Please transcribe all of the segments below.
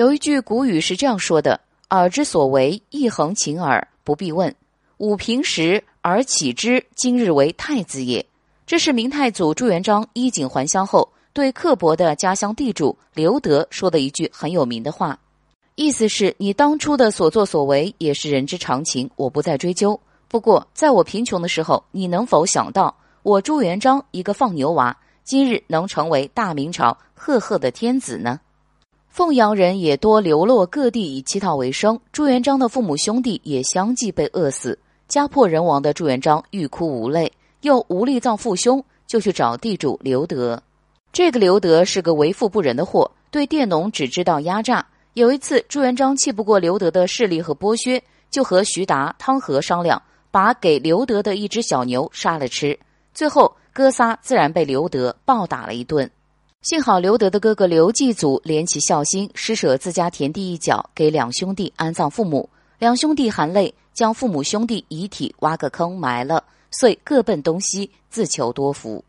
有一句古语是这样说的：“耳之所为，一横秦耳，不必问。吾平时而起之，今日为太子也。”这是明太祖朱元璋衣锦还乡后对刻薄的家乡地主刘德说的一句很有名的话，意思是你当初的所作所为也是人之常情，我不再追究。不过，在我贫穷的时候，你能否想到我朱元璋一个放牛娃，今日能成为大明朝赫赫的天子呢？凤阳人也多流落各地以乞讨为生，朱元璋的父母兄弟也相继被饿死，家破人亡的朱元璋欲哭无泪，又无力葬父兄，就去找地主刘德。这个刘德是个为富不仁的货，对佃农只知道压榨。有一次，朱元璋气不过刘德的势力和剥削，就和徐达、汤和商量，把给刘德的一只小牛杀了吃。最后，哥仨自然被刘德暴打了一顿。幸好刘德的哥哥刘继祖连起孝心，施舍自家田地一角，给两兄弟安葬父母。两兄弟含泪将父母兄弟遗体挖个坑埋了，遂各奔东西，自求多福。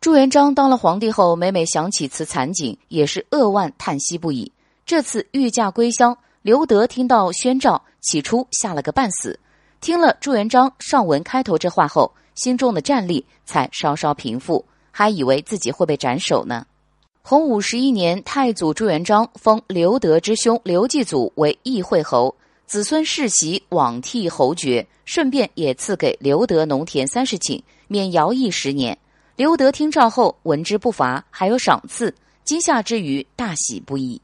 朱元璋当了皇帝后，每每想起此惨景，也是扼腕叹息不已。这次御驾归乡，刘德听到宣诏，起初吓了个半死。听了朱元璋上文开头这话后，心中的战栗才稍稍平复，还以为自己会被斩首呢。洪武十一年，太祖朱元璋封刘德之兄刘继祖为议会侯，子孙世袭罔替侯爵，顺便也赐给刘德农田三十顷，免徭役十年。刘德听诏后，闻之不乏，还有赏赐，惊吓之余，大喜不已。